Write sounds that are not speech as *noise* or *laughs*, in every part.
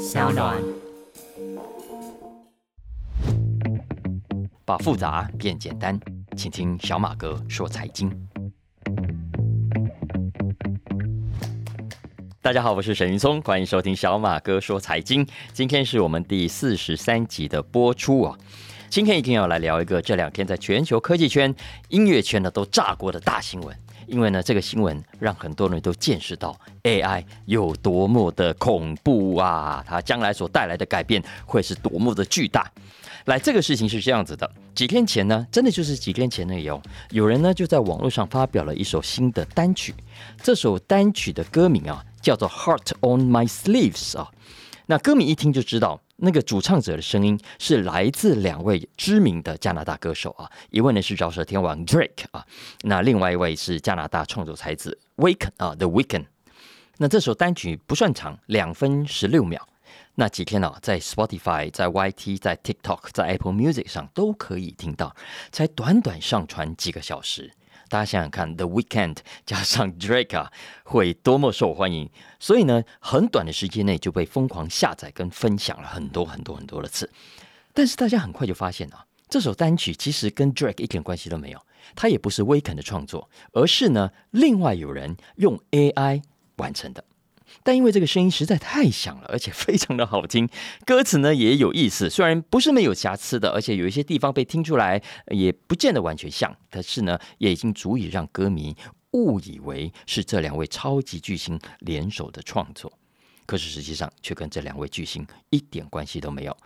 小暖。把复杂变简单，请听小马哥说财经。大家好，我是沈云聪，欢迎收听小马哥说财经。今天是我们第四十三集的播出啊。今天一定要来聊一个这两天在全球科技圈、音乐圈呢都炸锅的大新闻。因为呢，这个新闻让很多人都见识到 AI 有多么的恐怖啊！它将来所带来的改变会是多么的巨大。来，这个事情是这样子的：几天前呢，真的就是几天前的有有人呢就在网络上发表了一首新的单曲。这首单曲的歌名啊，叫做《Heart on My Sleeves》啊。那歌名一听就知道。那个主唱者的声音是来自两位知名的加拿大歌手啊，一位呢是饶舌天王 Drake 啊，那另外一位是加拿大创作才子 Weeknd 啊，The Weeknd。那这首单曲不算长，两分十六秒。那几天呢，在 Spotify、在 YT、在 TikTok、在 Apple Music 上都可以听到，才短短上传几个小时。大家想想看，The Weekend 加上 Drake 啊，会多么受欢迎？所以呢，很短的时间内就被疯狂下载跟分享了很多很多很多的次。但是大家很快就发现啊，这首单曲其实跟 Drake 一点关系都没有，它也不是 Weekend 的创作，而是呢，另外有人用 AI 完成的。但因为这个声音实在太响了，而且非常的好听，歌词呢也有意思。虽然不是没有瑕疵的，而且有一些地方被听出来也不见得完全像，但是呢，也已经足以让歌迷误以为是这两位超级巨星联手的创作。可是实际上却跟这两位巨星一点关系都没有。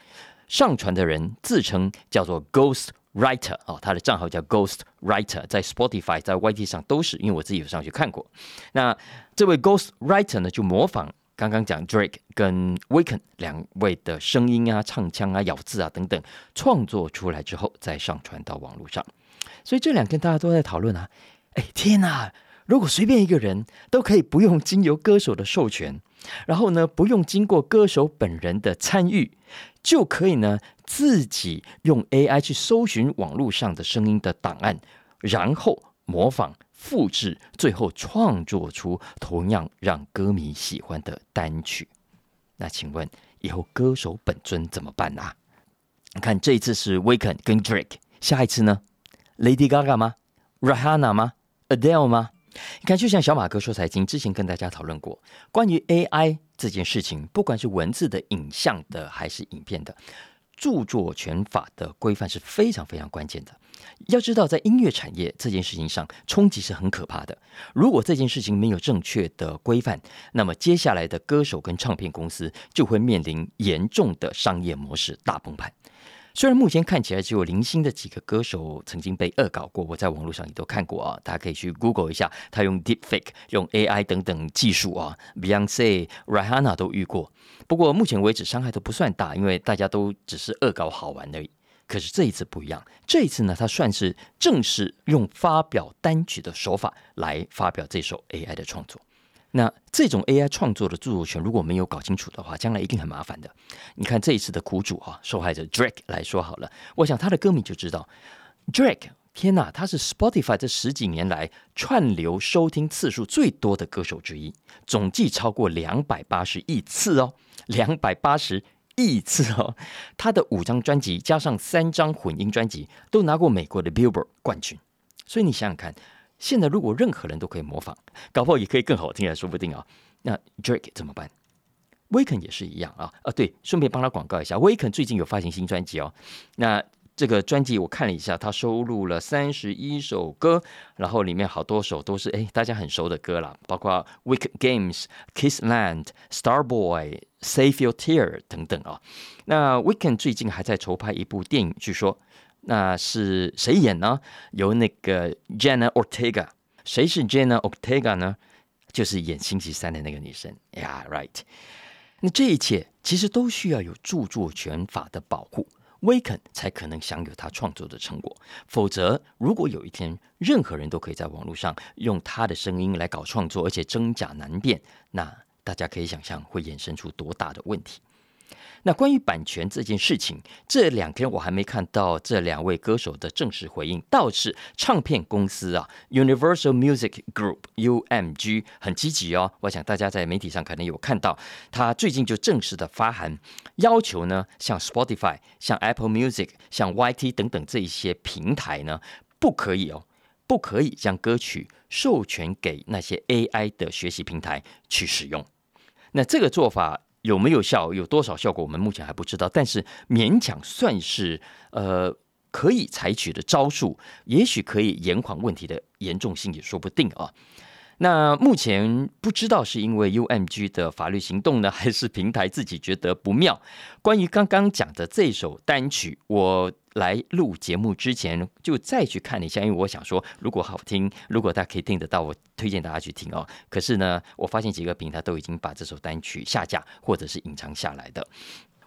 上传的人自称叫做 Ghost Writer 哦，他的账号叫 Ghost Writer，在 Spotify、在 YT 上都是，因为我自己有上去看过。那这位 Ghost Writer 呢，就模仿刚刚讲 Drake 跟 Weeknd 两位的声音啊、唱腔啊、咬字啊等等，创作出来之后再上传到网络上。所以这两天大家都在讨论啊，哎天哪！如果随便一个人都可以不用经由歌手的授权，然后呢不用经过歌手本人的参与，就可以呢自己用 AI 去搜寻网络上的声音的档案，然后模仿。复制，最后创作出同样让歌迷喜欢的单曲。那请问以后歌手本尊怎么办啊？你看这一次是 Weeknd 跟 Drake，下一次呢？Lady Gaga 吗？Rihanna 吗？Adele 吗？你看，就像小马哥说财经之前跟大家讨论过关于 AI 这件事情，不管是文字的、影像的还是影片的，著作权法的规范是非常非常关键的。要知道，在音乐产业这件事情上，冲击是很可怕的。如果这件事情没有正确的规范，那么接下来的歌手跟唱片公司就会面临严重的商业模式大崩盘。虽然目前看起来只有零星的几个歌手曾经被恶搞过，我在网络上也都看过啊，大家可以去 Google 一下，他用 Deepfake、用 AI 等等技术啊，Beyonce、Rihanna 都遇过。不过目前为止伤害都不算大，因为大家都只是恶搞好玩而已。可是这一次不一样，这一次呢，他算是正式用发表单曲的手法来发表这首 AI 的创作。那这种 AI 创作的著作权如果没有搞清楚的话，将来一定很麻烦的。你看这一次的苦主啊，受害者 Drake 来说好了，我想他的歌迷就知道，Drake，天哪，他是 Spotify 这十几年来串流收听次数最多的歌手之一，总计超过两百八十亿次哦，两百八十。亿次哦，他的五张专辑加上三张混音专辑都拿过美国的 Billboard 冠军，所以你想想看，现在如果任何人都可以模仿，搞不好也可以更好听，也说不定啊。那 Drake 怎么办？威肯也是一样啊啊！对，顺便帮他广告一下，威肯最近有发行新专辑哦。那这个专辑我看了一下，他收录了三十一首歌，然后里面好多首都是哎大家很熟的歌啦，包括 Wicked Games、Kissland、Starboy、Save Your Tear 等等啊。那 Wicked 最近还在筹拍一部电影，据说那是谁演呢？由那个 Jenna Ortega，谁是 Jenna Ortega 呢？就是演星期三的那个女生 Yeah, right 那这一切其实都需要有著作权法的保护。威肯才可能享有他创作的成果，否则，如果有一天任何人都可以在网络上用他的声音来搞创作，而且真假难辨，那大家可以想象会衍生出多大的问题。那关于版权这件事情，这两天我还没看到这两位歌手的正式回应。倒是唱片公司啊，Universal Music Group（UMG） 很积极哦。我想大家在媒体上可能有看到，他最近就正式的发函，要求呢，像 Spotify、像 Apple Music、像 YT 等等这一些平台呢，不可以哦，不可以将歌曲授权给那些 AI 的学习平台去使用。那这个做法。有没有效？有多少效果？我们目前还不知道，但是勉强算是呃可以采取的招数，也许可以延缓问题的严重性也说不定啊。那目前不知道是因为 UMG 的法律行动呢，*laughs* 还是平台自己觉得不妙？关于刚刚讲的这首单曲，我。来录节目之前就再去看一下，因为我想说，如果好听，如果大家可以听得到，我推荐大家去听哦。可是呢，我发现几个平台都已经把这首单曲下架或者是隐藏下来的。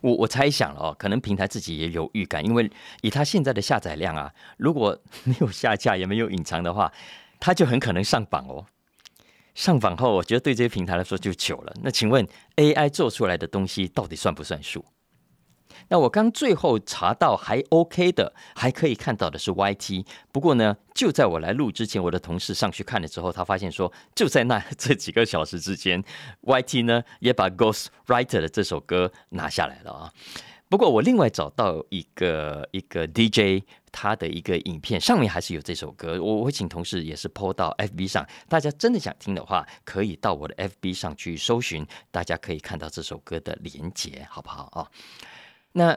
我我猜想了哦，可能平台自己也有预感，因为以它现在的下载量啊，如果没有下架也没有隐藏的话，它就很可能上榜哦。上榜后，我觉得对这些平台来说就糗了。那请问 AI 做出来的东西到底算不算数？那我刚最后查到还 OK 的，还可以看到的是 YT。不过呢，就在我来录之前，我的同事上去看了之后，他发现说，就在那 *laughs* 这几个小时之间，YT 呢也把 Ghost Writer 的这首歌拿下来了啊。不过我另外找到一个一个 DJ 他的一个影片，上面还是有这首歌。我会请同事也是 PO 到 FB 上，大家真的想听的话，可以到我的 FB 上去搜寻，大家可以看到这首歌的连结，好不好啊？那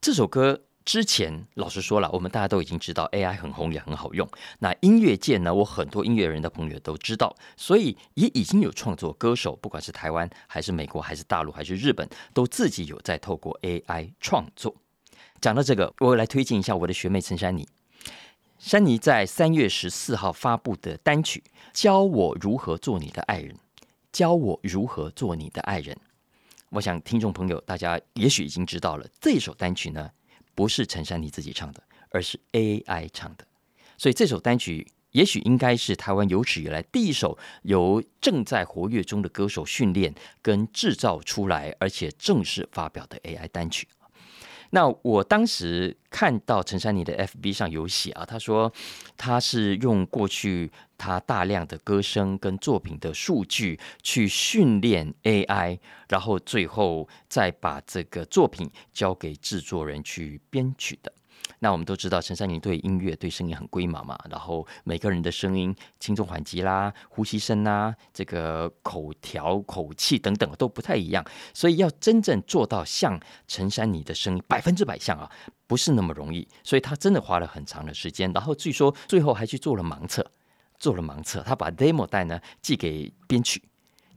这首歌之前，老实说了，我们大家都已经知道 AI 很红也很好用。那音乐界呢，我很多音乐人的朋友都知道，所以也已经有创作歌手，不管是台湾还是美国还是大陆还是日本，都自己有在透过 AI 创作。讲到这个，我来推荐一下我的学妹陈珊妮。珊妮在三月十四号发布的单曲《教我如何做你的爱人》，教我如何做你的爱人。我想听众朋友大家也许已经知道了，这首单曲呢不是陈珊妮自己唱的，而是 AI 唱的。所以这首单曲也许应该是台湾有史以来第一首由正在活跃中的歌手训练跟制造出来，而且正式发表的 AI 单曲。那我当时看到陈珊妮的 FB 上有写啊，他说他是用过去他大量的歌声跟作品的数据去训练 AI，然后最后再把这个作品交给制作人去编曲的。那我们都知道陈珊妮对音乐对声音很龟毛嘛，然后每个人的声音轻重缓急啦、呼吸声啦、这个口条口气等等都不太一样，所以要真正做到像陈珊妮的声音百分之百像啊，不是那么容易。所以他真的花了很长的时间，然后据说最后还去做了盲测，做了盲测，他把 demo 带呢寄给编曲。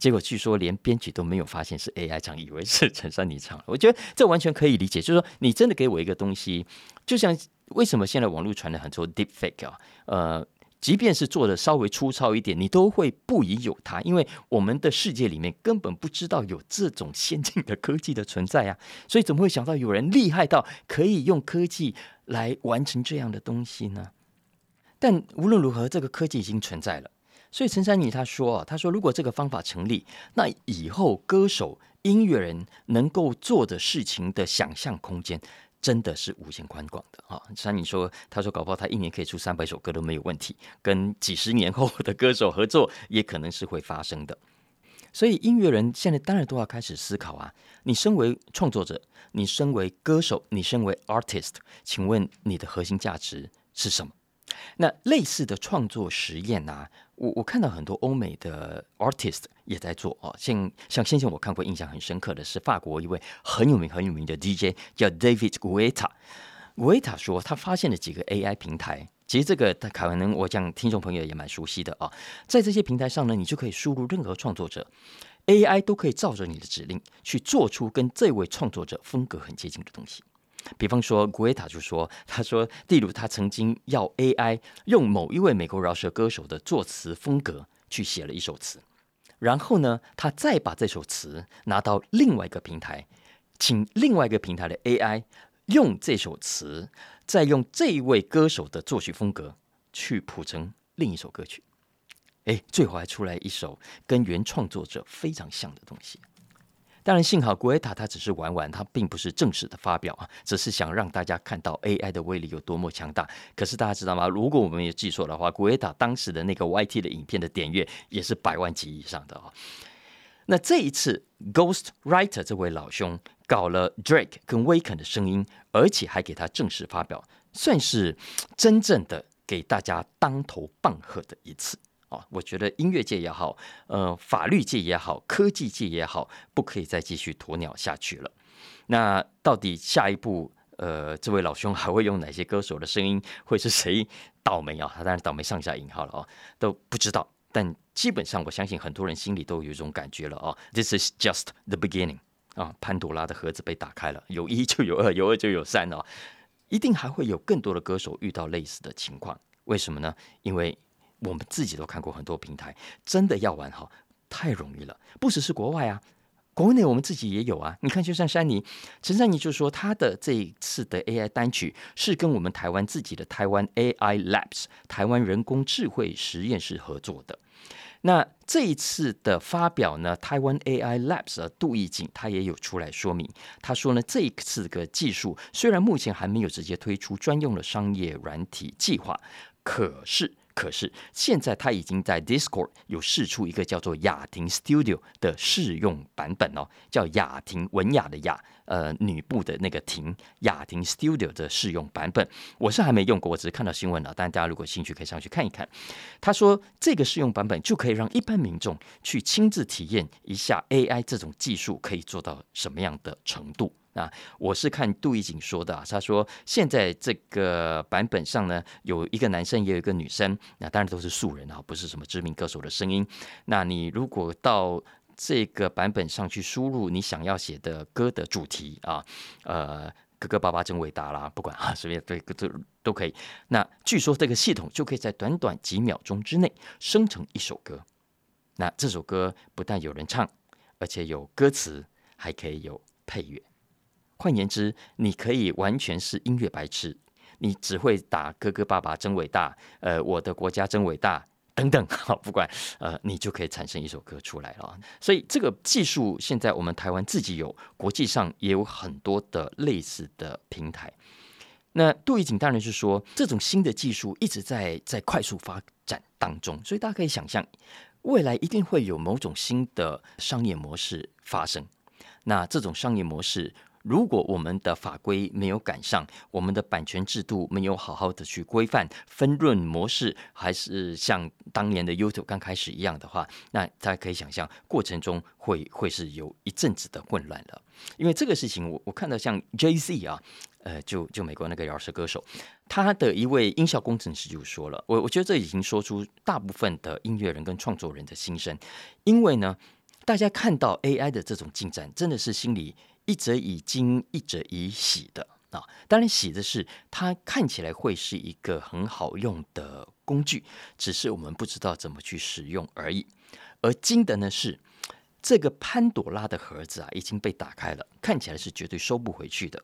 结果据说连编剧都没有发现是 AI 唱，以为是陈珊妮唱。*laughs* 我觉得这完全可以理解，就是说你真的给我一个东西，就像为什么现在网络传的很多 deepfake 啊，呃，即便是做的稍微粗糙一点，你都会不疑有他，因为我们的世界里面根本不知道有这种先进的科技的存在啊，所以怎么会想到有人厉害到可以用科技来完成这样的东西呢？但无论如何，这个科技已经存在了。所以陈珊妮他说啊，他说如果这个方法成立，那以后歌手、音乐人能够做的事情的想象空间真的是无限宽广的啊。珊妮说，他说搞不好他一年可以出三百首歌都没有问题，跟几十年后的歌手合作也可能是会发生的。所以音乐人现在当然都要开始思考啊，你身为创作者，你身为歌手，你身为 artist，请问你的核心价值是什么？那类似的创作实验啊。我我看到很多欧美的 artist 也在做哦，像像先前我看过印象很深刻的是法国一位很有名很有名的 DJ 叫 David Guetta。Guetta 说他发现了几个 AI 平台，其实这个他可能我讲听众朋友也蛮熟悉的啊，在这些平台上呢，你就可以输入任何创作者，AI 都可以照着你的指令去做出跟这位创作者风格很接近的东西。比方说，古维塔就说：“ *laughs* 他说，例如他曾经要 AI 用某一位美国饶舌歌手的作词风格去写了一首词，然后呢，他再把这首词拿到另外一个平台，请另外一个平台的 AI 用这首词，再用这一位歌手的作曲风格去谱成另一首歌曲。哎，最后还出来一首跟原创作者非常像的东西。当然，幸好古维塔他只是玩玩，他并不是正式的发表啊，只是想让大家看到 AI 的威力有多么强大。可是大家知道吗？如果我们也记错的话，古维塔当时的那个 YT 的影片的点阅也是百万级以上的啊。那这一次，Ghost Writer 这位老兄搞了 Drake 跟 w a k e n 的声音，而且还给他正式发表，算是真正的给大家当头棒喝的一次。啊，我觉得音乐界也好，呃，法律界也好，科技界也好，不可以再继续鸵鸟下去了。那到底下一步，呃，这位老兄还会用哪些歌手的声音？会是谁倒霉啊？他当然倒霉上下引号了啊，都不知道。但基本上，我相信很多人心里都有一种感觉了啊，This is just the beginning 啊，潘多拉的盒子被打开了，有一就有二，有二就有三哦，一定还会有更多的歌手遇到类似的情况。为什么呢？因为我们自己都看过很多平台，真的要玩好太容易了。不只是国外啊，国内我们自己也有啊。你看，就像山妮陈山妮就说，他的这一次的 AI 单曲是跟我们台湾自己的台湾 AI Labs 台湾人工智慧实验室合作的。那这一次的发表呢，台湾 AI Labs 的杜义景他也有出来说明，他说呢，这一次个技术虽然目前还没有直接推出专用的商业软体计划，可是。可是现在他已经在 Discord 有试出一个叫做雅婷 Studio 的试用版本哦，叫雅婷文雅的雅，呃，女部的那个婷，雅婷 Studio 的试用版本，我是还没用过，我只是看到新闻了。但大家如果兴趣，可以上去看一看。他说这个试用版本就可以让一般民众去亲自体验一下 AI 这种技术可以做到什么样的程度。啊，我是看杜义景说的，啊他说现在这个版本上呢，有一个男生也有一个女生，那当然都是素人啊，不是什么知名歌手的声音。那你如果到这个版本上去输入你想要写的歌的主题啊，呃，哥哥爸爸真伟大啦，不管啊，随便对都都可以。那据说这个系统就可以在短短几秒钟之内生成一首歌。那这首歌不但有人唱，而且有歌词，还可以有配乐。换言之，你可以完全是音乐白痴，你只会打“哥哥爸爸真伟大”，呃，我的国家真伟大等等，好，*laughs* 不管，呃，你就可以产生一首歌出来了。所以这个技术现在我们台湾自己有，国际上也有很多的类似的平台。那杜义景当然是说，这种新的技术一直在在快速发展当中，所以大家可以想象，未来一定会有某种新的商业模式发生。那这种商业模式。如果我们的法规没有赶上，我们的版权制度没有好好的去规范分润模式，还是像当年的 YouTube 刚开始一样的话，那大家可以想象，过程中会会是有一阵子的混乱了。因为这个事情，我我看到像 Jay Z 啊，呃，就就美国那个饶舌歌手，他的一位音效工程师就说了，我我觉得这已经说出大部分的音乐人跟创作人的心声，因为呢，大家看到 AI 的这种进展，真的是心里。一则以惊，一则以喜的啊！当然，喜的是它看起来会是一个很好用的工具，只是我们不知道怎么去使用而已。而惊的呢是这个潘朵拉的盒子啊已经被打开了，看起来是绝对收不回去的。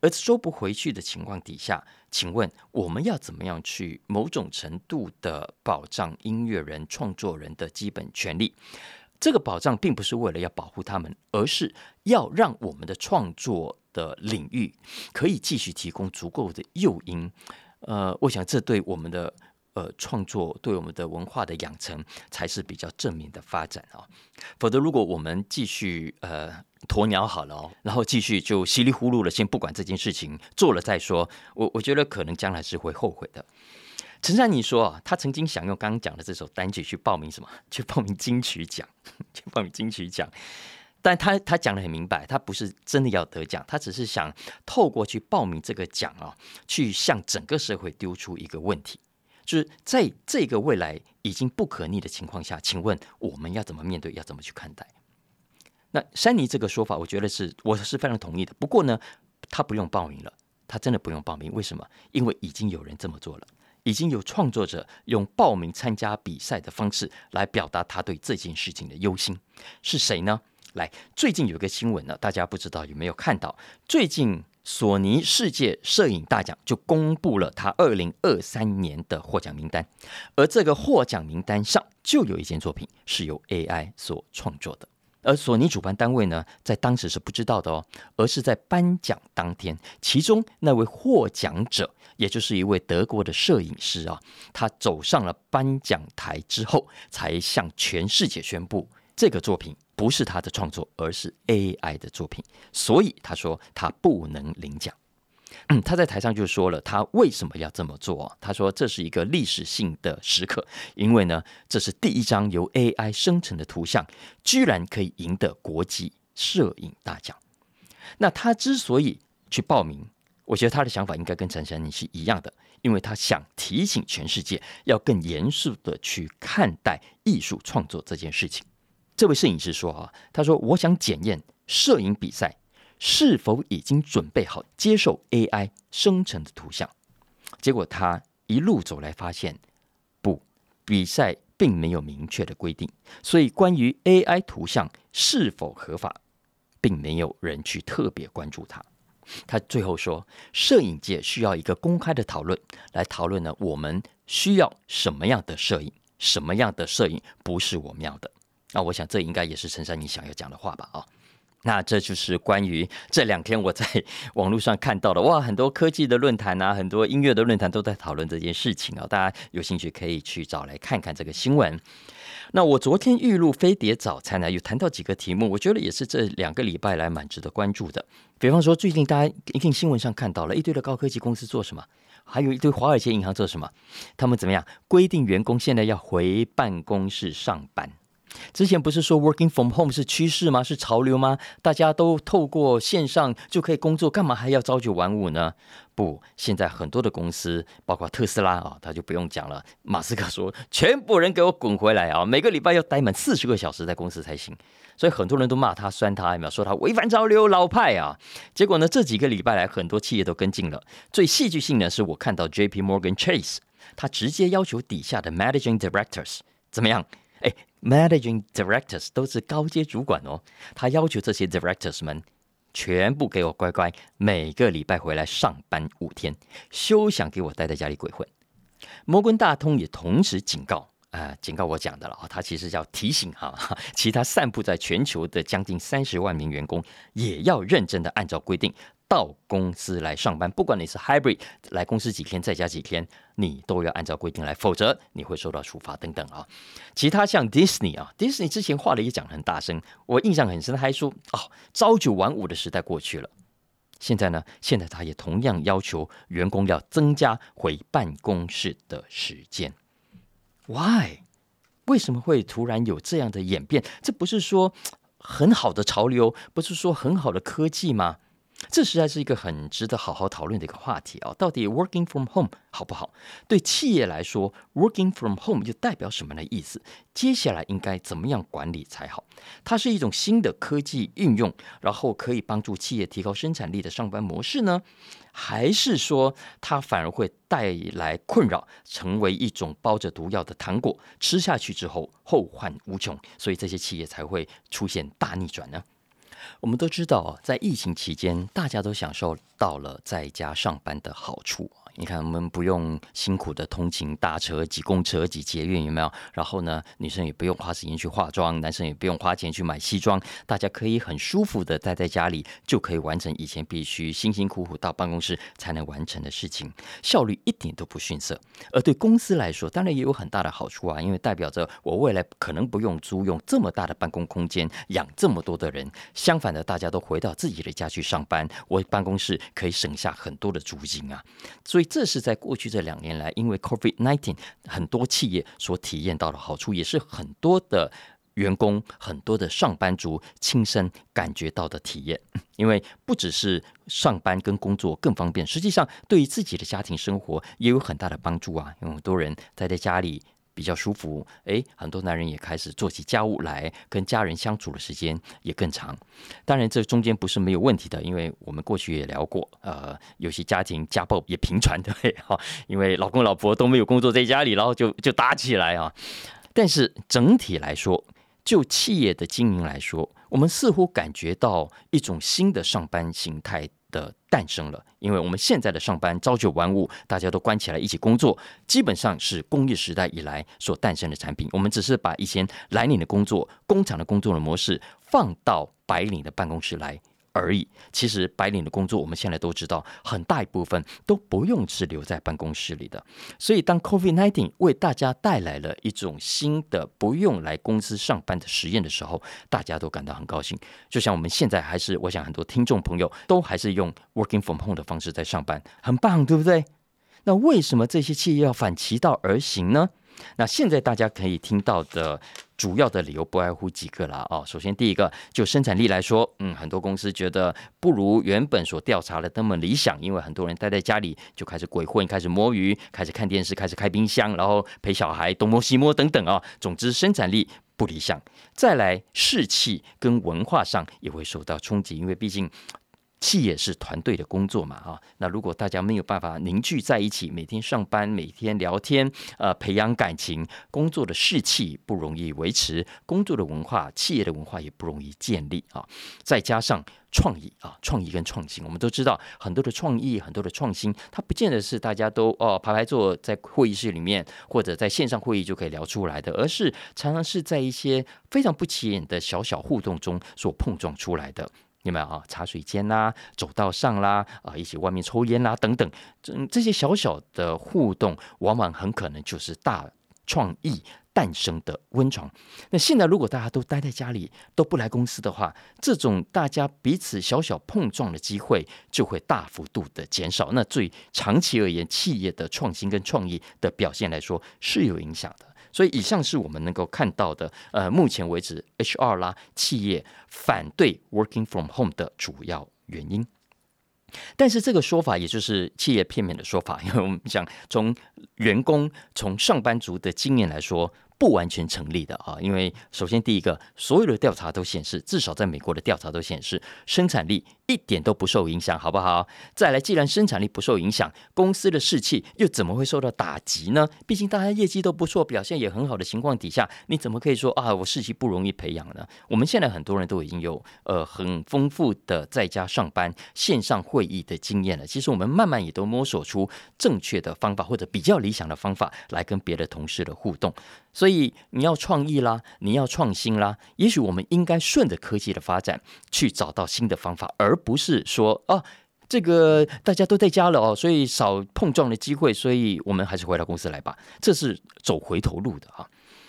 而收不回去的情况底下，请问我们要怎么样去某种程度的保障音乐人、创作人的基本权利？这个保障并不是为了要保护他们，而是要让我们的创作的领域可以继续提供足够的诱因。呃，我想这对我们的呃创作，对我们的文化的养成才是比较正面的发展啊。否则，如果我们继续呃鸵鸟好了，然后继续就稀里糊涂的先不管这件事情，做了再说，我我觉得可能将来是会后悔的。陈珊妮说啊，他曾经想用刚刚讲的这首单曲去报名什么？*laughs* 去报名金曲奖，*laughs* 去报名金曲奖。但他他讲的很明白，他不是真的要得奖，他只是想透过去报名这个奖啊，去向整个社会丢出一个问题，就是在这个未来已经不可逆的情况下，请问我们要怎么面对？要怎么去看待？那珊妮这个说法，我觉得是我是非常同意的。不过呢，他不用报名了，他真的不用报名。为什么？因为已经有人这么做了。已经有创作者用报名参加比赛的方式来表达他对这件事情的忧心，是谁呢？来，最近有一个新闻呢，大家不知道有没有看到？最近索尼世界摄影大奖就公布了他二零二三年的获奖名单，而这个获奖名单上就有一件作品是由 AI 所创作的。而索尼主办单位呢，在当时是不知道的哦，而是在颁奖当天，其中那位获奖者，也就是一位德国的摄影师啊，他走上了颁奖台之后，才向全世界宣布，这个作品不是他的创作，而是 AI 的作品，所以他说他不能领奖。嗯，*clears throat* 他在台上就说了，他为什么要这么做？他说这是一个历史性的时刻，因为呢，这是第一张由 AI 生成的图像，居然可以赢得国际摄影大奖。那他之所以去报名，我觉得他的想法应该跟陈珊妮是一样的，因为他想提醒全世界要更严肃的去看待艺术创作这件事情。这位摄影师说啊，他说我想检验摄影比赛。是否已经准备好接受 AI 生成的图像？结果他一路走来发现，不，比赛并没有明确的规定，所以关于 AI 图像是否合法，并没有人去特别关注它。他最后说，摄影界需要一个公开的讨论，来讨论呢，我们需要什么样的摄影，什么样的摄影不是我们要的。那我想，这应该也是陈珊妮想要讲的话吧？啊。那这就是关于这两天我在 *laughs* 网络上看到的哇，很多科技的论坛啊，很多音乐的论坛都在讨论这件事情啊。大家有兴趣可以去找来看看这个新闻。那我昨天预录飞碟早餐呢，有谈到几个题目，我觉得也是这两个礼拜来蛮值得关注的。比方说，最近大家一定新闻上看到了一堆的高科技公司做什么，还有一堆华尔街银行做什么，他们怎么样规定员工现在要回办公室上班。之前不是说 working from home 是趋势吗？是潮流吗？大家都透过线上就可以工作，干嘛还要朝九晚五呢？不，现在很多的公司，包括特斯拉啊，他就不用讲了。马斯克说，全部人给我滚回来啊！每个礼拜要待满四十个小时在公司才行。所以很多人都骂他、酸他，说他违反潮流、老派啊？结果呢，这几个礼拜来，很多企业都跟进了。最戏剧性的是，我看到 J.P. Morgan Chase，他直接要求底下的 Managing Directors 怎么样？哎。Managing directors 都是高阶主管哦，他要求这些 directors 们全部给我乖乖，每个礼拜回来上班五天，休想给我待在家里鬼混。摩根大通也同时警告，啊，警告我讲的了啊，他其实要提醒哈，*laughs* 其他散布在全球的将近三十万名员工，也要认真的按照规定。到公司来上班，不管你是 hybrid 来公司几天，在家几天，你都要按照规定来，否则你会受到处罚等等啊。其他像 Disney 啊，Disney 之前话里也讲很大声，我印象很深，还说哦，朝九晚五的时代过去了。现在呢，现在他也同样要求员工要增加回办公室的时间。Why？为什么会突然有这样的演变？这不是说很好的潮流，不是说很好的科技吗？这实在是一个很值得好好讨论的一个话题啊！到底 working from home 好不好？对企业来说，working from home 又代表什么的意思？接下来应该怎么样管理才好？它是一种新的科技运用，然后可以帮助企业提高生产力的上班模式呢？还是说它反而会带来困扰，成为一种包着毒药的糖果，吃下去之后后患无穷，所以这些企业才会出现大逆转呢？我们都知道，在疫情期间，大家都享受到了在家上班的好处。你看，我们不用辛苦的通勤、搭车、挤公车、挤捷运，有没有？然后呢，女生也不用花时间去化妆，男生也不用花钱去买西装，大家可以很舒服的待在家里，就可以完成以前必须辛辛苦苦到办公室才能完成的事情，效率一点都不逊色。而对公司来说，当然也有很大的好处啊，因为代表着我未来可能不用租用这么大的办公空间养这么多的人。相反的，大家都回到自己的家去上班，我办公室可以省下很多的租金啊，所以。这是在过去这两年来，因为 COVID nineteen 很多企业所体验到的好处，也是很多的员工、很多的上班族亲身感觉到的体验。*laughs* 因为不只是上班跟工作更方便，实际上对于自己的家庭生活也有很大的帮助啊。有很多人待在家里。比较舒服，诶，很多男人也开始做起家务来，跟家人相处的时间也更长。当然，这中间不是没有问题的，因为我们过去也聊过，呃，有些家庭家暴也频传，*laughs* 对？哈，因为老公老婆都没有工作，在家里，然后就就打起来啊。但是整体来说，就企业的经营来说，我们似乎感觉到一种新的上班形态。的诞生了，因为我们现在的上班朝九晚五，大家都关起来一起工作，基本上是工业时代以来所诞生的产品。我们只是把以前蓝领的工作、工厂的工作的模式放到白领的办公室来。而已。其实白领的工作，我们现在都知道，很大一部分都不用是留在办公室里的。所以，当 COVID-19 为大家带来了一种新的不用来公司上班的实验的时候，大家都感到很高兴。就像我们现在还是，我想很多听众朋友都还是用 working from home 的方式在上班，很棒，对不对？那为什么这些企业要反其道而行呢？那现在大家可以听到的主要的理由不外乎几个了哦。首先，第一个就生产力来说，嗯，很多公司觉得不如原本所调查的那么理想，因为很多人待在家里就开始鬼混，开始摸鱼，开始看电视，开始开冰箱，然后陪小孩东摸西摸等等啊。总之，生产力不理想。再来，士气跟文化上也会受到冲击，因为毕竟。企业是团队的工作嘛，啊，那如果大家没有办法凝聚在一起，每天上班，每天聊天，呃，培养感情，工作的士气不容易维持，工作的文化，企业的文化也不容易建立啊。再加上创意啊，创意跟创新，我们都知道很多的创意，很多的创新，它不见得是大家都哦排排坐在会议室里面或者在线上会议就可以聊出来的，而是常常是在一些非常不起眼的小小互动中所碰撞出来的。有没有啊？茶水间啦，走道上啦，啊，一起外面抽烟啦，等等，这这些小小的互动，往往很可能就是大创意诞生的温床。那现在如果大家都待在家里，都不来公司的话，这种大家彼此小小碰撞的机会就会大幅度的减少。那对长期而言，企业的创新跟创意的表现来说是有影响的。所以，以上是我们能够看到的，呃，目前为止，HR 啦，企业反对 working from home 的主要原因。但是，这个说法也就是企业片面的说法，*laughs* 因为我们讲从员工、从上班族的经验来说。不完全成立的啊，因为首先第一个，所有的调查都显示，至少在美国的调查都显示，生产力一点都不受影响，好不好？再来，既然生产力不受影响，公司的士气又怎么会受到打击呢？毕竟大家业绩都不错，表现也很好的情况底下，你怎么可以说啊，我士气不容易培养呢？我们现在很多人都已经有呃很丰富的在家上班、线上会议的经验了。其实我们慢慢也都摸索出正确的方法或者比较理想的方法来跟别的同事的互动。所以你要创意啦，你要创新啦，也许我们应该顺着科技的发展去找到新的方法，而不是说啊，这个大家都在家了哦，所以少碰撞的机会，所以我们还是回到公司来吧，这是走回头路的啊。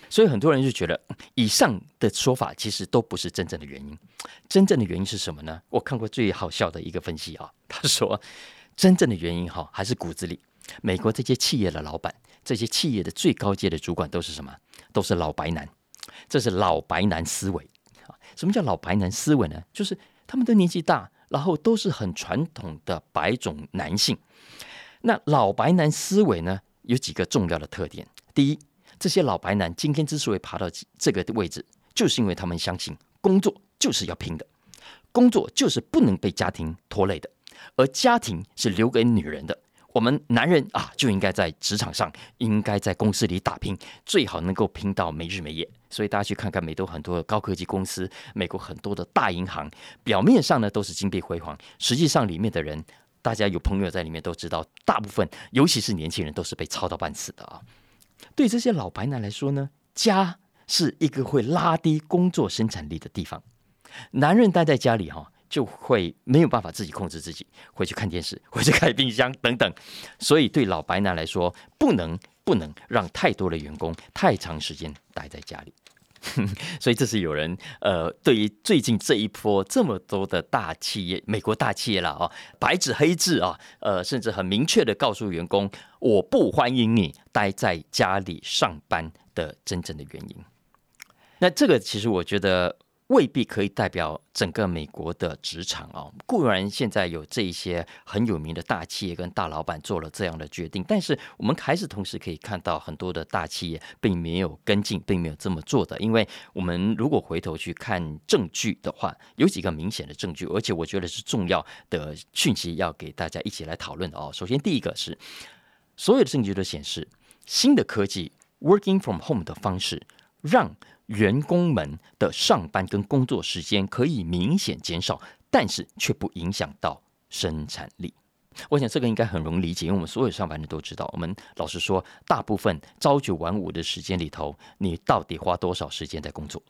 所以很多人就觉得以上的说法其实都不是真正的原因，真正的原因是什么呢？我看过最好笑的一个分析啊，*laughs* 他说真正的原因哈还是骨子里，美国这些企业的老板。这些企业的最高阶的主管都是什么？都是老白男，这是老白男思维啊！什么叫老白男思维呢？就是他们都年纪大，然后都是很传统的白种男性。那老白男思维呢，有几个重要的特点。第一，这些老白男今天之所以爬到这个位置，就是因为他们相信工作就是要拼的，工作就是不能被家庭拖累的，而家庭是留给女人的。我们男人啊，就应该在职场上，应该在公司里打拼，最好能够拼到没日没夜。所以大家去看看美国很多的高科技公司，美国很多的大银行，表面上呢都是金碧辉煌，实际上里面的人，大家有朋友在里面都知道，大部分尤其是年轻人都是被操到半死的啊。对这些老白男来说呢，家是一个会拉低工作生产力的地方，男人待在家里哈。就会没有办法自己控制自己，回去看电视，回去开冰箱等等。所以对老白男来说，不能不能让太多的员工太长时间待在家里。*laughs* 所以这是有人呃，对于最近这一波这么多的大企业，美国大企业了啊，白纸黑字啊，呃，甚至很明确的告诉员工，我不欢迎你待在家里上班的真正的原因。那这个其实我觉得。未必可以代表整个美国的职场哦。固然现在有这一些很有名的大企业跟大老板做了这样的决定，但是我们还是同时可以看到很多的大企业并没有跟进，并没有这么做的。因为我们如果回头去看证据的话，有几个明显的证据，而且我觉得是重要的讯息要给大家一起来讨论的哦。首先，第一个是所有的证据都显示，新的科技 working from home 的方式让。员工们的上班跟工作时间可以明显减少，但是却不影响到生产力。我想这个应该很容易理解，因为我们所有上班人都知道，我们老实说，大部分朝九晚五的时间里头，你到底花多少时间在工作？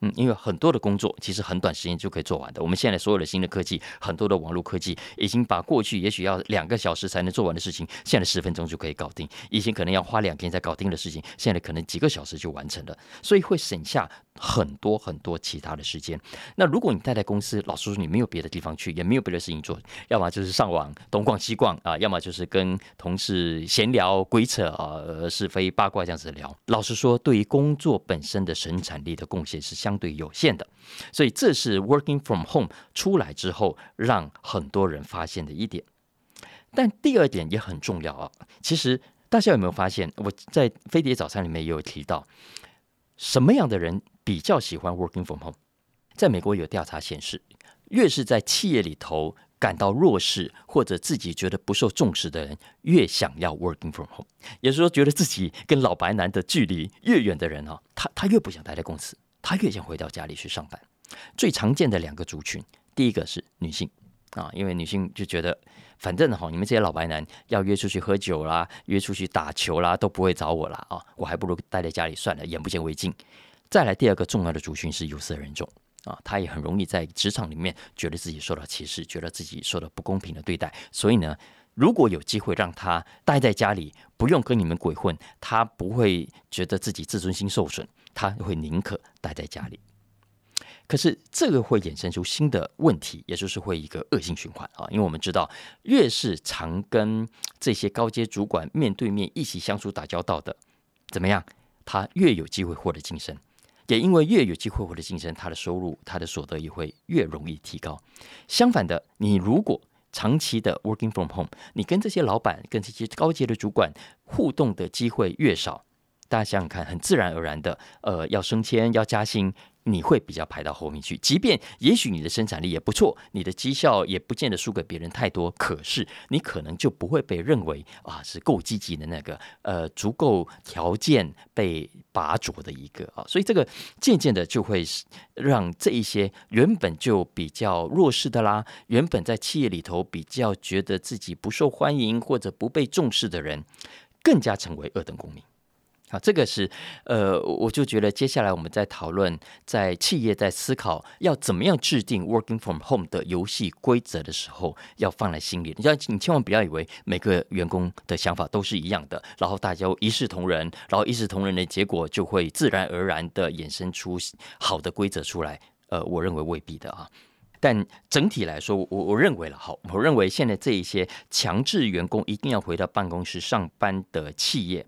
嗯，因为很多的工作其实很短时间就可以做完的。我们现在所有的新的科技，很多的网络科技，已经把过去也许要两个小时才能做完的事情，现在十分钟就可以搞定。以前可能要花两天才搞定的事情，现在可能几个小时就完成了，所以会省下很多很多其他的时间。那如果你待在公司，老实说你没有别的地方去，也没有别的事情做，要么就是上网东逛西逛啊，要么就是跟同事闲聊鬼扯啊是非八卦这样子聊。老实说，对于工作本身的生产力的贡献是。相对有限的，所以这是 working from home 出来之后让很多人发现的一点。但第二点也很重要啊。其实大家有没有发现，我在飞碟早餐里面也有提到，什么样的人比较喜欢 working from home？在美国有调查显示，越是在企业里头感到弱势或者自己觉得不受重视的人，越想要 working from home。也就是说，觉得自己跟老白男的距离越远的人啊，他他越不想待在公司。他越想回到家里去上班。最常见的两个族群，第一个是女性啊，因为女性就觉得，反正哈，你们这些老白男要约出去喝酒啦，约出去打球啦，都不会找我啦啊，我还不如待在家里算了，眼不见为净。再来第二个重要的族群是有色人种啊，他也很容易在职场里面觉得自己受到歧视，觉得自己受到不公平的对待。所以呢，如果有机会让他待在家里，不用跟你们鬼混，他不会觉得自己自尊心受损。他会宁可待在家里，可是这个会衍生出新的问题，也就是会一个恶性循环啊！因为我们知道，越是常跟这些高阶主管面对面一起相处打交道的，怎么样，他越有机会获得晋升，也因为越有机会获得晋升，他的收入、他的所得也会越容易提高。相反的，你如果长期的 working from home，你跟这些老板、跟这些高阶的主管互动的机会越少。大家想想看，很自然而然的，呃，要升迁、要加薪，你会比较排到后面去。即便也许你的生产力也不错，你的绩效也不见得输给别人太多，可是你可能就不会被认为啊是够积极的那个，呃，足够条件被拔擢的一个啊。所以这个渐渐的就会让这一些原本就比较弱势的啦，原本在企业里头比较觉得自己不受欢迎或者不被重视的人，更加成为二等公民。好，这个是呃，我就觉得接下来我们在讨论，在企业在思考要怎么样制定 working from home 的游戏规则的时候，要放在心里。你要你千万不要以为每个员工的想法都是一样的，然后大家一视同仁，然后一视同仁的结果就会自然而然的衍生出好的规则出来。呃，我认为未必的啊。但整体来说，我我认为了好，我认为现在这一些强制员工一定要回到办公室上班的企业。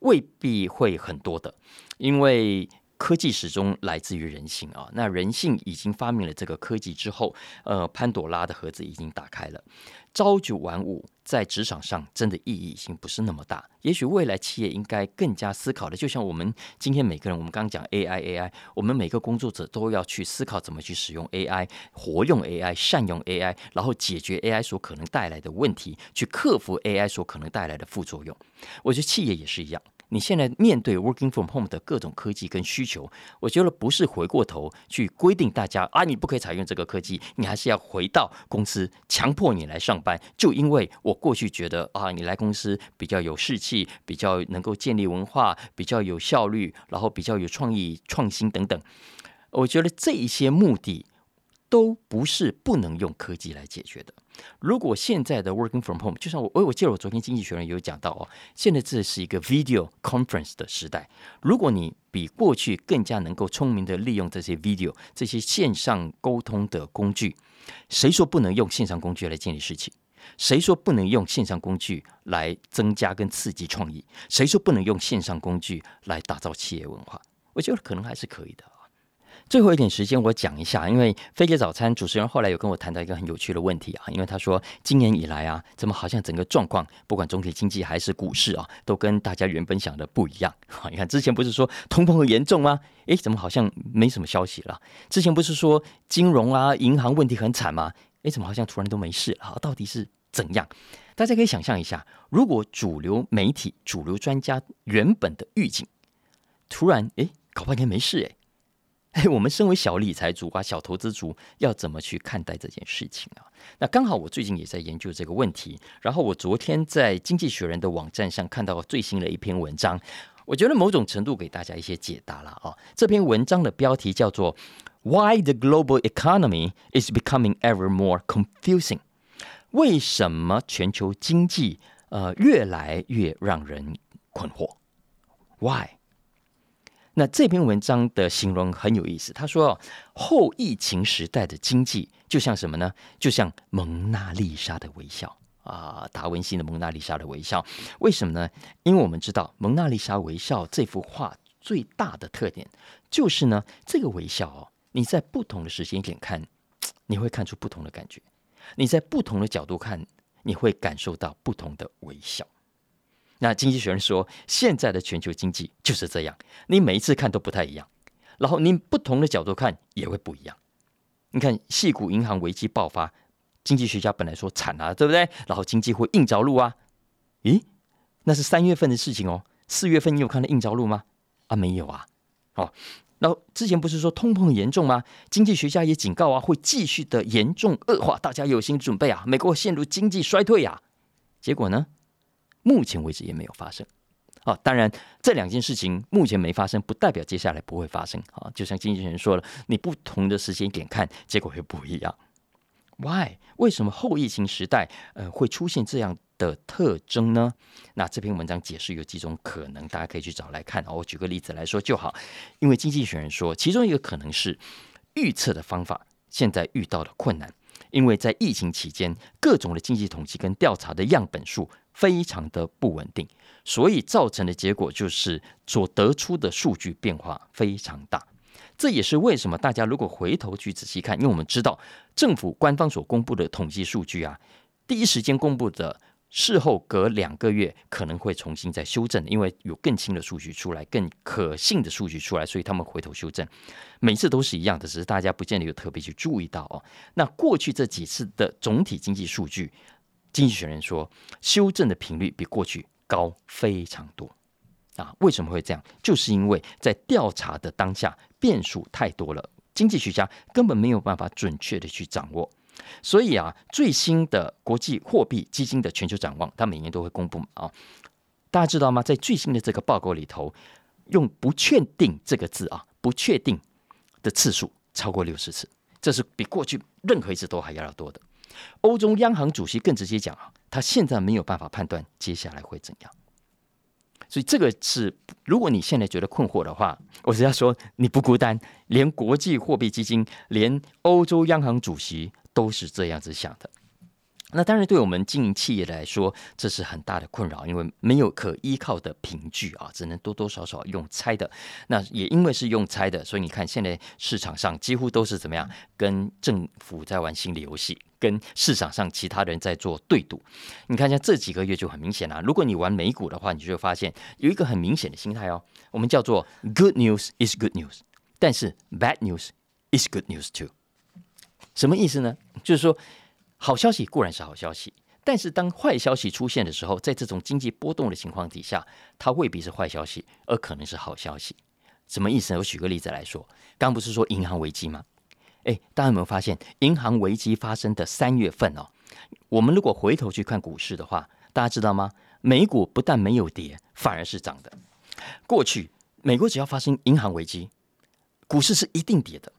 未必会很多的，因为科技始终来自于人性啊。那人性已经发明了这个科技之后，呃，潘朵拉的盒子已经打开了。朝九晚五在职场上真的意义已经不是那么大。也许未来企业应该更加思考的，就像我们今天每个人，我们刚讲 AI，AI，我们每个工作者都要去思考怎么去使用 AI，活用 AI，善用 AI，然后解决 AI 所可能带来的问题，去克服 AI 所可能带来的副作用。我觉得企业也是一样。你现在面对 working from home 的各种科技跟需求，我觉得不是回过头去规定大家啊，你不可以采用这个科技，你还是要回到公司强迫你来上班。就因为我过去觉得啊，你来公司比较有士气，比较能够建立文化，比较有效率，然后比较有创意、创新等等。我觉得这一些目的。都不是不能用科技来解决的。如果现在的 working from home，就像我我我记得我昨天经济学人有讲到哦，现在这是一个 video conference 的时代。如果你比过去更加能够聪明的利用这些 video 这些线上沟通的工具，谁说不能用线上工具来建立事情？谁说不能用线上工具来增加跟刺激创意？谁说不能用线上工具来打造企业文化？我觉得可能还是可以的。最后一点时间，我讲一下，因为飞碟早餐主持人后来有跟我谈到一个很有趣的问题啊，因为他说今年以来啊，怎么好像整个状况，不管总体经济还是股市啊，都跟大家原本想的不一样。*laughs* 你看之前不是说通膨很严重吗？诶，怎么好像没什么消息了？之前不是说金融啊、银行问题很惨吗？诶，怎么好像突然都没事了？到底是怎样？大家可以想象一下，如果主流媒体、主流专家原本的预警，突然诶，搞半天没事诶。哎，我们身为小理财族啊，小投资族，要怎么去看待这件事情啊？那刚好我最近也在研究这个问题，然后我昨天在《经济学人》的网站上看到最新的一篇文章，我觉得某种程度给大家一些解答了啊。这篇文章的标题叫做 “Why the global economy is becoming ever more confusing”，为什么全球经济呃越来越让人困惑？Why？那这篇文章的形容很有意思，他说后疫情时代的经济就像什么呢？就像蒙娜丽莎的微笑。啊，达文西的《蒙娜丽莎的微笑》，为什么呢？因为我们知道《蒙娜丽莎微笑》这幅画最大的特点就是呢，这个微笑哦，你在不同的时间点看，你会看出不同的感觉；你在不同的角度看，你会感受到不同的微笑。那经济学人说，现在的全球经济就是这样，你每一次看都不太一样，然后你不同的角度看也会不一样。你看，细股银行危机爆发。经济学家本来说惨啊，对不对？然后经济会硬着陆啊？咦，那是三月份的事情哦。四月份你有看到硬着陆吗？啊，没有啊。哦，然后之前不是说通膨严重吗？经济学家也警告啊，会继续的严重恶化，大家有心准备啊。美国陷入经济衰退啊。结果呢，目前为止也没有发生。啊，当然这两件事情目前没发生，不代表接下来不会发生啊。就像经济学人说了，你不同的时间点看，结果会不一样。Why？为什么后疫情时代呃会出现这样的特征呢？那这篇文章解释有几种可能，大家可以去找来看。哦我举个例子来说就好，因为经济学人说，其中一个可能是预测的方法现在遇到了困难，因为在疫情期间，各种的经济统计跟调查的样本数非常的不稳定，所以造成的结果就是所得出的数据变化非常大。这也是为什么大家如果回头去仔细看，因为我们知道政府官方所公布的统计数据啊，第一时间公布的，事后隔两个月可能会重新再修正，因为有更新的数据出来，更可信的数据出来，所以他们回头修正，每次都是一样的，只是大家不见得有特别去注意到哦。那过去这几次的总体经济数据，经济学人说修正的频率比过去高非常多。啊，为什么会这样？就是因为在调查的当下变数太多了，经济学家根本没有办法准确的去掌握。所以啊，最新的国际货币基金的全球展望，它每年都会公布啊。大家知道吗？在最新的这个报告里头，用“不确定”这个字啊，“不确定”的次数超过六十次，这是比过去任何一次都还要多的。欧洲央行主席更直接讲啊，他现在没有办法判断接下来会怎样。所以这个是，如果你现在觉得困惑的话，我只要说你不孤单，连国际货币基金、连欧洲央行主席都是这样子想的。那当然，对我们经营企业来说，这是很大的困扰，因为没有可依靠的凭据啊，只能多多少少用猜的。那也因为是用猜的，所以你看现在市场上几乎都是怎么样，跟政府在玩心理游戏，跟市场上其他人在做对赌。你看一下这几个月就很明显了。如果你玩美股的话，你就会发现有一个很明显的心态哦，我们叫做 “good news is good news”，但是 “bad news is good news too”。什么意思呢？就是说。好消息固然是好消息，但是当坏消息出现的时候，在这种经济波动的情况底下，它未必是坏消息，而可能是好消息。什么意思呢？我举个例子来说，刚不是说银行危机吗？哎，大家有没有发现，银行危机发生的三月份哦，我们如果回头去看股市的话，大家知道吗？美股不但没有跌，反而是涨的。过去美国只要发生银行危机，股市是一定跌的。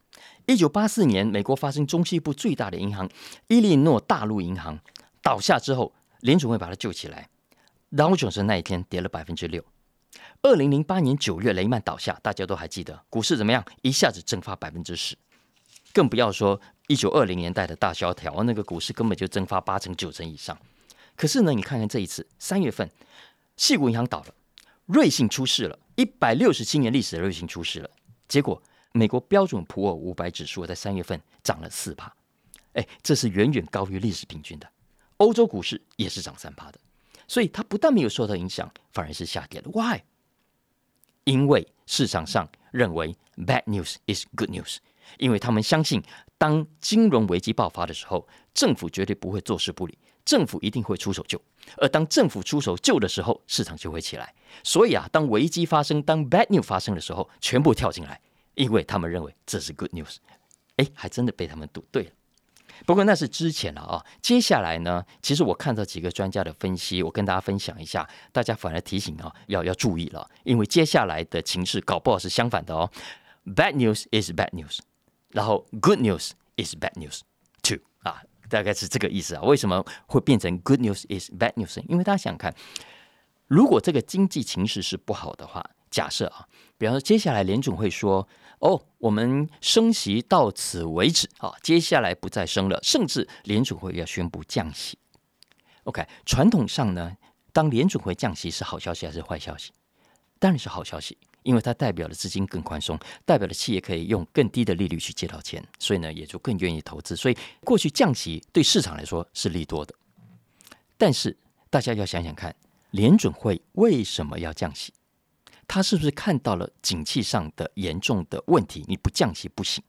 一九八四年，美国发生中西部最大的银行伊利诺大陆银行倒下之后，联储会把它救起来。道琼斯那一天跌了百分之六。二零零八年九月，雷曼倒下，大家都还记得，股市怎么样？一下子蒸发百分之十。更不要说一九二零年代的大萧条，那个股市根本就蒸发八成九成以上。可是呢，你看看这一次三月份，细谷银行倒了，瑞信出事了，一百六十七年历史的瑞信出事了，结果。美国标准普尔五百指数在三月份涨了四帕，哎，这是远远高于历史平均的。欧洲股市也是涨三帕的，所以它不但没有受到影响，反而是下跌了。Why？因为市场上认为 bad news is good news，因为他们相信，当金融危机爆发的时候，政府绝对不会坐视不理，政府一定会出手救。而当政府出手救的时候，市场就会起来。所以啊，当危机发生，当 bad news 发生的时候，全部跳进来。因为他们认为这是 good news，哎，还真的被他们赌对了。不过那是之前了啊。接下来呢，其实我看到几个专家的分析，我跟大家分享一下，大家反而提醒啊，要要注意了，因为接下来的情势搞不好是相反的哦。Bad news is bad news，然后 Good news is bad news too 啊，大概是这个意思啊。为什么会变成 Good news is bad news？因为大家想看，如果这个经济情势是不好的话，假设啊，比方说接下来联总会说。哦，我们升息到此为止啊，接下来不再升了，甚至联储会要宣布降息。OK，传统上呢，当联储会降息是好消息还是坏消息？当然是好消息，因为它代表了资金更宽松，代表了企业可以用更低的利率去借到钱，所以呢，也就更愿意投资。所以过去降息对市场来说是利多的。但是大家要想想看，联准会为什么要降息？他是不是看到了景气上的严重的问题？你不降息不行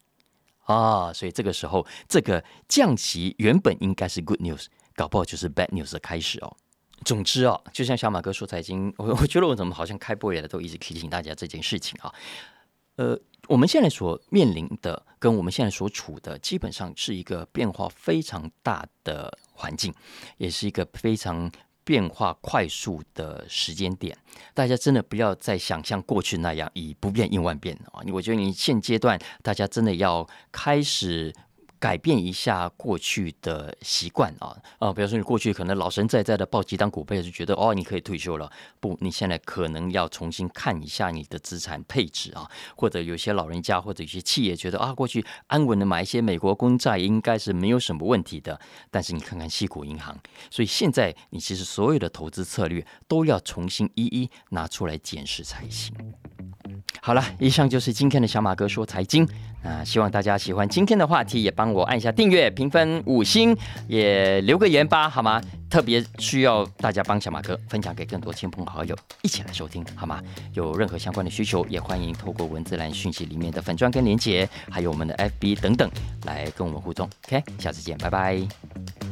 啊！所以这个时候，这个降息原本应该是 good news，搞不好就是 bad news 的开始哦。总之哦，就像小马哥说财经，我 *laughs* 我觉得我怎么好像开播以来都一直提醒大家这件事情啊。呃，我们现在所面临的，跟我们现在所处的，基本上是一个变化非常大的环境，也是一个非常。变化快速的时间点，大家真的不要再想像过去那样以不变应万变啊！我觉得你现阶段大家真的要开始。改变一下过去的习惯啊啊！比如说你过去可能老神在在的抱鸡当股配，就觉得哦你可以退休了。不，你现在可能要重新看一下你的资产配置啊，或者有些老人家或者有些企业觉得啊，过去安稳的买一些美国公债应该是没有什么问题的。但是你看看西股银行，所以现在你其实所有的投资策略都要重新一一拿出来检视才行。好了，以上就是今天的小马哥说财经啊，希望大家喜欢今天的话题，也帮我按一下订阅、评分五星，也留个言吧，好吗？特别需要大家帮小马哥分享给更多亲朋好友一起来收听，好吗？有任何相关的需求，也欢迎透过文字栏讯息里面的粉砖跟连结，还有我们的 FB 等等来跟我们互动。OK，下次见，拜拜。